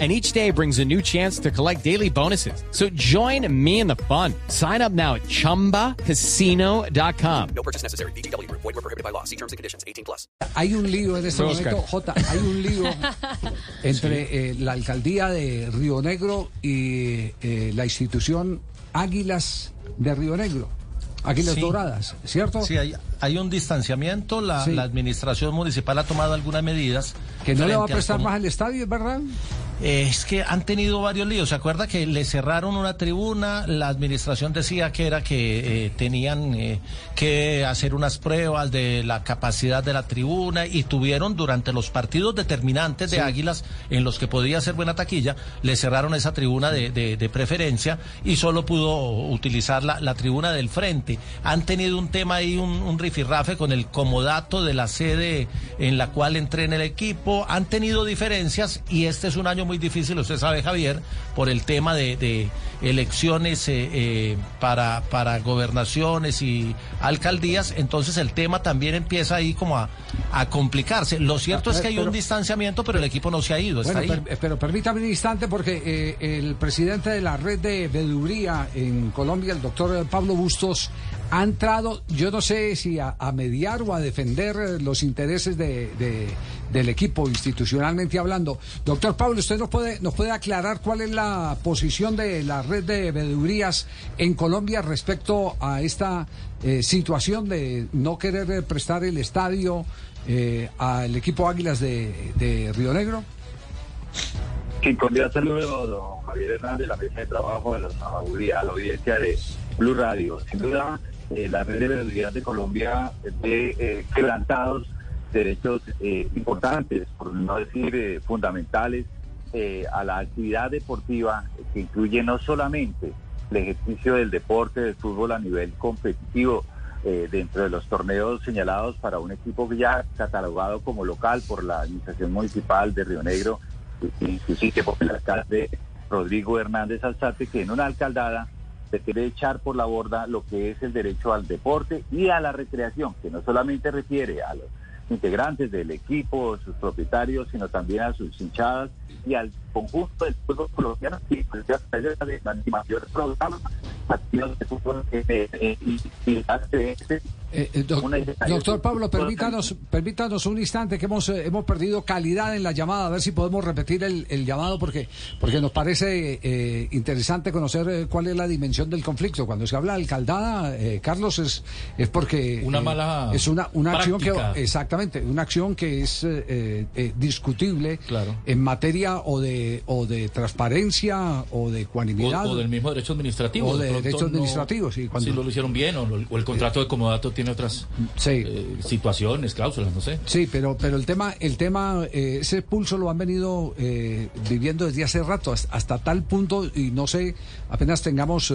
And each day brings a new chance to collect daily bonuses. So join me in the fun. Sign up now at chumbacasino.com. No purchase necessary. BGW. Void were prohibited by law. See terms and conditions. 18 plus. Hay un lío en este Oscar. momento, Jota, hay un lío entre eh, la alcaldía de Río Negro y eh, la institución Águilas de Río Negro, Águilas Sí. Doradas, ¿cierto? Sí, hay, hay un distanciamiento. La, Sí. la administración municipal ha tomado algunas medidas. Que no le va a prestar más al estadio, ¿es verdad? Es que han tenido varios líos. ¿Se acuerda que le cerraron una tribuna? La administración decía que era que eh, tenían eh, que hacer unas pruebas de la capacidad de la tribuna y tuvieron durante los partidos determinantes de Águilas en los que podía ser buena taquilla, le cerraron esa tribuna de, de- de preferencia y solo pudo utilizar la, la tribuna del frente. Han tenido un tema ahí, un, un rifirrafe con el comodato de la sede en la cual entrena el equipo. Han tenido diferencias y este es un año muy difícil, usted sabe, Javier, por el tema de, de elecciones eh, eh, para, para gobernaciones y alcaldías. Entonces el tema también empieza ahí como a, a complicarse. Lo cierto es que hay un distanciamiento, pero el equipo no se ha ido, está Bueno, ahí. per- pero permítame un instante porque eh, el presidente de la red de veeduría en Colombia, el doctor Pablo Bustos, ha entrado, yo no sé si a, a mediar o a defender eh, los intereses de, de- del equipo institucionalmente hablando. Doctor Pablo, ¿usted nos puede, nos puede aclarar cuál es la posición de la red de veedurías en Colombia respecto a esta eh, situación de no querer prestar el estadio eh, al equipo Águilas de, de Río Negro? Sí, cordial saludo, don Javier Hernández, la mesa de trabajo de la a la audiencia de Blue Radio. Sin duda, eh, la red de veeduría de Colombia ve eh, quebrantados derechos eh, importantes, por no decir eh, fundamentales, eh, a la actividad deportiva que incluye no solamente el ejercicio del deporte, del fútbol a nivel competitivo, eh, dentro de los torneos señalados para un equipo ya catalogado como local por la Administración Municipal de Río Negro, inclusive por el alcalde Rodrigo Hernández Alzate, que en una alcaldada se quiere echar por la borda lo que es el derecho al deporte y a la recreación, que no solamente refiere a los integrantes del equipo, sus propietarios, sino también a sus hinchadas y al conjunto del fútbol colombiano, que de mayor programa, activos de fútbol eh, eh, y, y este Eh, eh, doc- doctor Pablo, permítanos, permítanos un instante que hemos, eh, hemos perdido calidad en la llamada, a ver si podemos repetir el, el llamado porque, porque nos parece eh, interesante conocer eh, cuál es la dimensión del conflicto. Cuando se habla de alcaldada, eh, Carlos, es, es porque Una eh, mala es una, una acción que exactamente, una acción que es eh, eh, eh, discutible Claro. en materia o de o de transparencia o de ecuanimidad. O, o del mismo derecho administrativo. O de pronto derecho administrativo, sí, cuando- Si lo hicieron bien o, lo- o el contrato de comodato tiene otras Sí. eh, situaciones, cláusulas, no sé. Sí, pero pero el tema el tema eh, ese pulso lo han venido eh, viviendo desde hace rato hasta, hasta tal punto y no sé apenas tengamos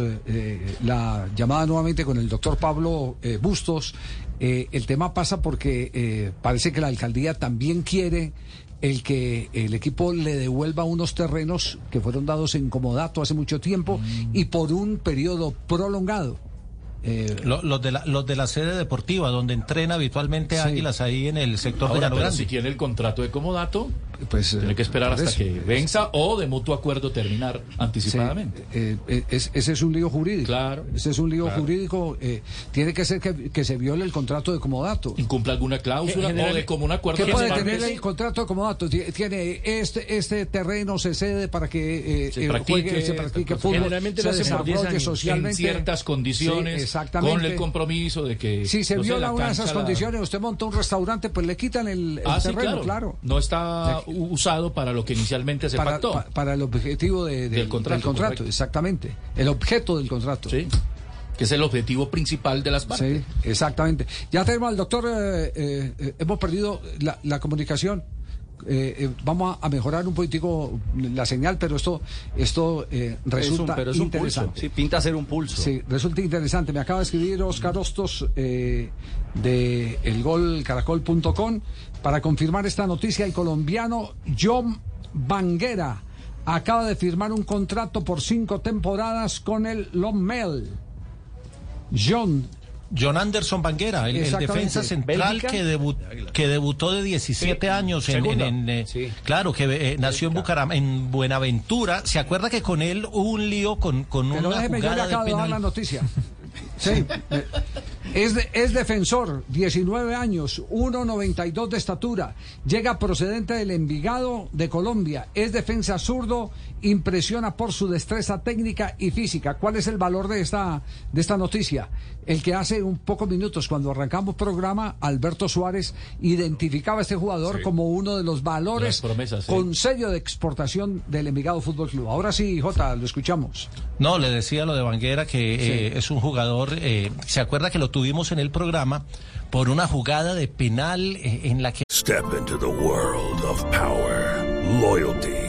la llamada nuevamente con el doctor Pablo Bustos el tema pasa porque eh, parece que la alcaldía también quiere el que el equipo le devuelva unos terrenos que fueron dados en comodato hace mucho tiempo y por un periodo prolongado. Eh, Lo- Los de, la, los de la sede deportiva, donde entrena habitualmente Sí. Águilas, ahí en el sector de Ahora, Llano pero Grande. si tiene el contrato de comodato, pues, eh, tiene que esperar hasta eso. que venza o de mutuo acuerdo terminar anticipadamente. eh, eh, es- ese es un lío jurídico. Claro, Ese es un lío claro. jurídico. eh, tiene que ser que, que se viole el contrato de comodato. Incumple alguna cláusula General- o de común acuerdo. ¿Qué de puede tener el contrato de comodato? Ti- Tiene este este terreno se cede para que eh, Se practique, juegue, se practique pues, fútbol, generalmente se lo hacen por 10 desarrolle años, en socialmente ciertas condiciones, Sí, exactamente. con el compromiso de que Si se viola la una de esas la- condiciones, usted monta un restaurante, pues le quitan el, el Ah, sí, terreno, claro. claro. No está usado para lo que inicialmente se Para, pactó. pa- para el objetivo de- de- Del contrato, correcto. exactamente. El objeto del contrato. Sí. Que es el objetivo principal de las partes. Sí, exactamente. Ya tenemos al doctor, eh, eh, eh, hemos perdido la, la comunicación. Eh, eh, vamos a, mejorar un poquitico la señal, pero esto, esto eh, resulta pero es un interesante. pulso. Sí, pinta ser un pulso. Sí, resulta interesante. Me acaba de escribir Oscar Hostos eh, de elgolcaracol.com para confirmar esta noticia. El colombiano John Banguera acaba de firmar un contrato por cinco temporadas con el Lommel. John John Anderson Banguera, el, defensa central Bélgica. que, debu- que debutó de 17 Sí, años en, segunda. en- en, eh, Sí. claro que eh, nació en Bucaram en Buenaventura. ¿Se acuerda que con él hubo un lío con, con Pero una déjeme, yo le jugada de acabo de dar la penal? noticia. Sí. Es, de- es defensor, 19 años, 1,92 de estatura. Llega procedente del Envigado de Colombia. Es defensa zurdo, impresiona por su destreza técnica y física. ¿Cuál es el valor de esta, de esta noticia? El que hace un pocos minutos, cuando arrancamos programa, Alberto Suárez identificaba a este jugador como uno de los valores Las promesas, sí. con sello de exportación del Envigado Fútbol Club. Ahora sí, Jota, lo escuchamos. No, le decía lo de Banguera que eh, es un jugador, eh, ¿se acuerda que lo tuvimos en el programa por una jugada de penal eh, en la que Step into the world of power, loyalty,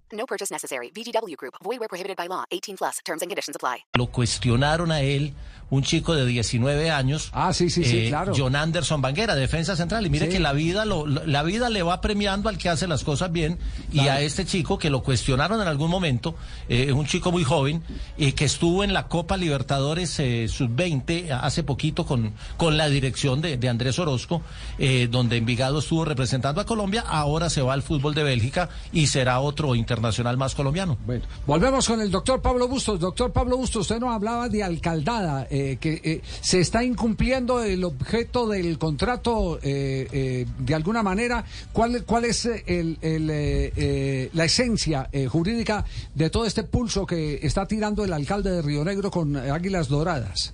No purchase necessary. VGW Group. Void where prohibited by law. 18 plus. Terms and conditions apply. lo cuestionaron a él, un chico de 19 años. eh, Ah, sí, sí, sí, claro. John Anderson Banguera, defensa central. Y mire Sí. que la vida, lo, la vida le va premiando al que hace las cosas bien. Y a este chico que lo cuestionaron en algún momento, eh, es un chico muy joven, y que estuvo en la Copa Libertadores eh, Sub-20 hace poquito con, con la dirección de, de Andrés Orozco, eh, donde Envigado estuvo representando a Colombia. Ahora se va al fútbol de Bélgica y será otro internacional más colombiano. Bueno, volvemos con el doctor Pablo Bustos. Doctor Pablo Bustos, usted nos hablaba de alcaldada, eh, que eh, se está incumpliendo el objeto del contrato eh, eh, de alguna manera. ¿Cuál, cuál es eh, el, el, eh, eh, la esencia eh, jurídica de todo este pulso que está tirando el alcalde de Río Negro con Águilas Doradas?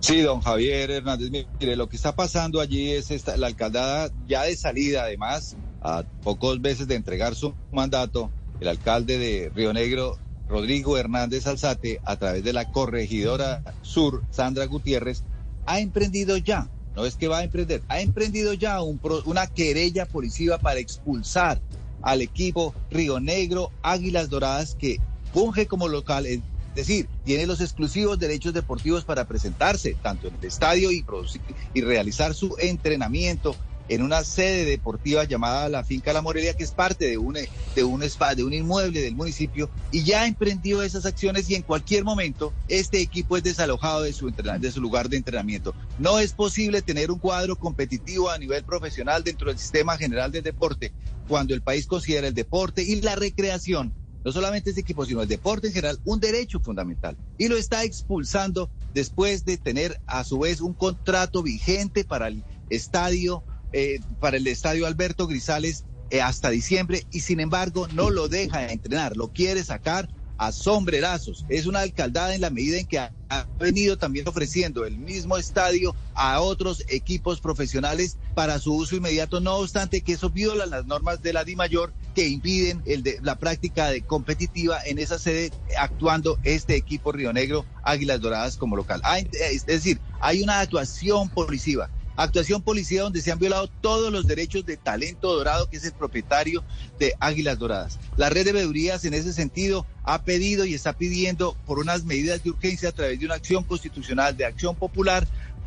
Sí, don Javier Hernández, mire, lo que está pasando allí es esta, la alcaldada ya de salida, además, a pocos meses de entregar su mandato, el alcalde de Río Negro, Rodrigo Hernández Alzate, a través de la corregidora sur, Sandra Gutiérrez, ha emprendido ya, no es que va a emprender, ha emprendido ya un pro- una querella policiva para expulsar al equipo Río Negro Águilas Doradas que funge como local, es decir, tiene los exclusivos derechos deportivos para presentarse tanto en el estadio y, producir, y realizar su entrenamiento en una sede deportiva llamada la Finca La Morelia, que es parte de un, de un, spa, de un inmueble del municipio, y ya emprendió esas acciones y en cualquier momento este equipo es desalojado de su, de su lugar de entrenamiento. No es posible tener un cuadro competitivo a nivel profesional dentro del sistema general del deporte cuando el país considera el deporte y la recreación no solamente este equipo, sino el deporte en general, un derecho fundamental. Y lo está expulsando después de tener a su vez un contrato vigente para el estadio, eh, para el estadio Alberto Grisales eh, hasta diciembre y sin embargo no lo deja entrenar, lo quiere sacar a sombrerazos. Es una alcaldada en la medida en que ha, ha venido también ofreciendo el mismo estadio a otros equipos profesionales para su uso inmediato, no obstante que eso viola las normas de la DIMAYOR que impiden el de, la práctica de competitiva en esa sede actuando este equipo Río Negro Águilas Doradas como local. Hay- es decir, hay una actuación policiva actuación policía donde se han violado todos los derechos de Talento Dorado, que es el propietario de Águilas Doradas. La red de veedurías en ese sentido ha pedido y está pidiendo por unas medidas de urgencia a través de una acción constitucional de acción popular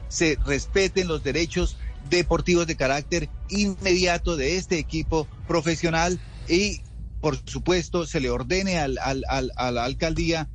se respeten los derechos deportivos de carácter inmediato de este equipo profesional y por supuesto se le ordene al, al- al- a la alcaldía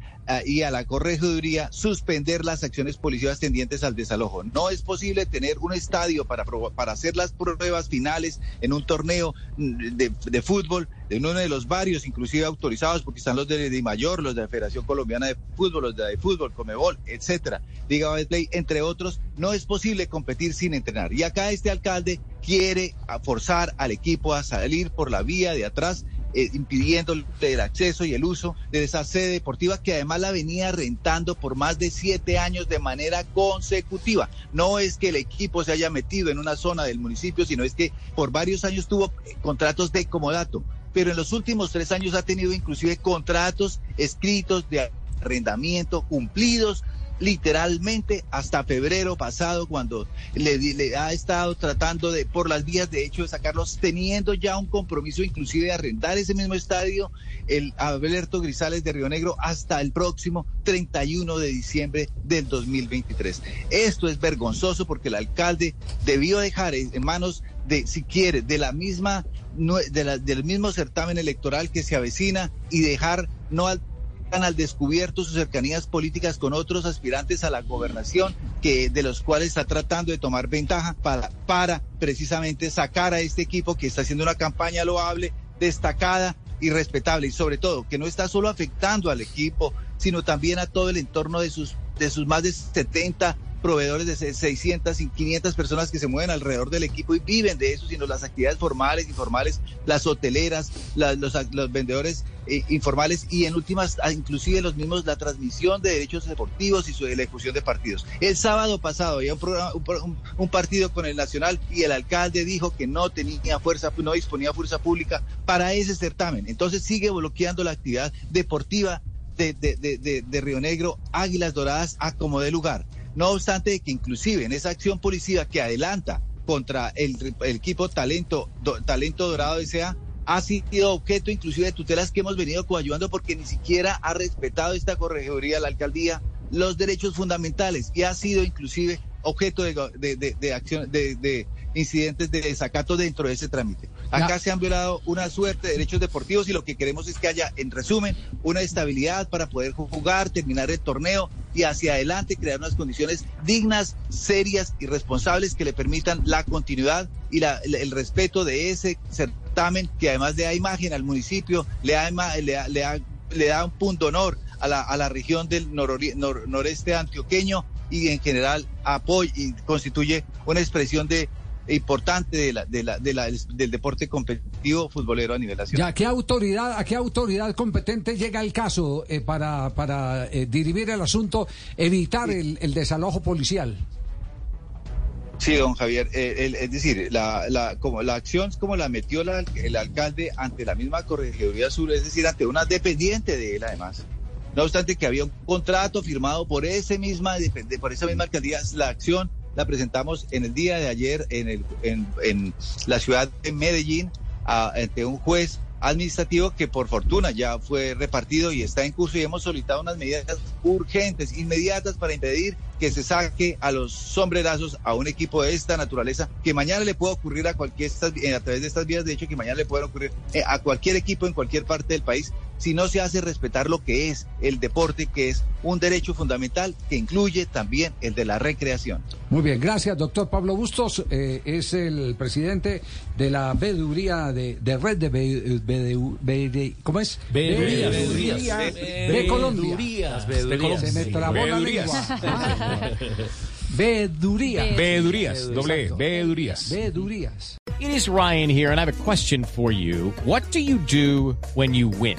y a la corregiduría suspender las acciones policiales tendientes al desalojo. No es posible tener un estadio para, para hacer las pruebas finales en un torneo de, de fútbol, de uno de los varios, inclusive autorizados, porque están los de Di Mayor, los de la Federación Colombiana de Fútbol, los de, de Fútbol, Comebol, etcétera, Liga Betplay, entre otros. No es posible competir sin entrenar. Y acá este alcalde quiere forzar al equipo a salir por la vía de atrás eh, impidiéndole el acceso y el uso de esa sede deportiva que además la venía rentando por más de siete años de manera consecutiva. No es que el equipo se haya metido en una zona del municipio, sino es que por varios años tuvo eh, contratos de comodato, pero en los últimos tres años ha tenido inclusive contratos escritos de arrendamiento cumplidos literalmente hasta febrero pasado cuando le, ha estado tratando de por las vías de hecho de sacarlos teniendo ya un compromiso inclusive de arrendar ese mismo estadio el Alberto Grisales de Río Negro hasta el próximo 31 de diciembre del 2023. Esto es vergonzoso porque el alcalde debió dejar en manos de si quiere de la misma del mismo certamen electoral que se avecina y dejar no al al descubierto sus cercanías políticas con otros aspirantes a la gobernación, que de los cuales está tratando de tomar ventaja para, para precisamente sacar a este equipo que está haciendo una campaña loable, destacada y respetable, y sobre todo que no está solo afectando al equipo, sino también a todo el entorno de sus, de sus más de 70 proveedores de 600 y 500 personas que se mueven alrededor del equipo y viven de eso, sino las actividades formales, informales, las hoteleras, los, los, vendedores eh, informales y en últimas, ah, inclusive los mismos, la transmisión de derechos deportivos y su ejecución de partidos. El sábado pasado había un, programa, un, un, partido con el Nacional y el alcalde dijo que no tenía fuerza, no disponía fuerza pública para ese certamen. Entonces sigue bloqueando la actividad deportiva de, de, de, de Río Negro, Águilas Doradas a como de lugar. No obstante que inclusive en esa acción policía que adelanta contra el, equipo Talento, Talento Dorado S.A., ha sido objeto inclusive de tutelas que hemos venido coayudando porque ni siquiera ha respetado esta corregiduría, la alcaldía, los derechos fundamentales y ha sido inclusive objeto de, de, de, acción, de, incidentes de desacato dentro de ese trámite. Acá se han violado una suerte de derechos deportivos y lo que queremos es que haya, en resumen, una estabilidad para poder jugar, terminar el torneo y hacia adelante crear unas condiciones dignas, serias y responsables que le permitan la continuidad y la, el respeto de ese certamen que además de da imagen al municipio, le da, le le le da un punto honor a la, a la región del noreste antioqueño y en general apoya y constituye una expresión de importante de la, de la, de la, del deporte competitivo futbolero a nivel nacional. ¿Ya qué autoridad, a qué autoridad competente llega el caso eh, para, para eh, dirimir el asunto, evitar el, el, desalojo policial? Sí, don Javier, eh, el, es decir, la, la, como, la acción como la metió la, el alcalde ante la misma Corregiduría Sur, es decir, ante una dependiente de él además. No obstante que había un contrato firmado por ese misma, por esa misma alcaldía, la acción la presentamos en el día de ayer en, el, en, la ciudad de Medellín ante un juez administrativo que por fortuna ya fue repartido y está en curso y hemos solicitado unas medidas urgentes, inmediatas para impedir que se saque a los sombrerazos a un equipo de esta naturaleza que mañana le puede ocurrir a cualquier a través de estas vías de hecho que mañana le puede ocurrir eh, a cualquier equipo en cualquier parte del país si no se hace respetar lo que es el deporte, que es un derecho fundamental que incluye también el de la recreación. Muy bien, gracias, doctor Pablo Bustos. Eh, es el presidente de la veeduría de, de red de, be, ¿cómo es? Veedurías. De Colombia. Se me trabó la lengua. Veedurías. Veedurías. Doble Veedurías. Veedurías. It is Ryan here, and I have a question for you. What do you do when you win?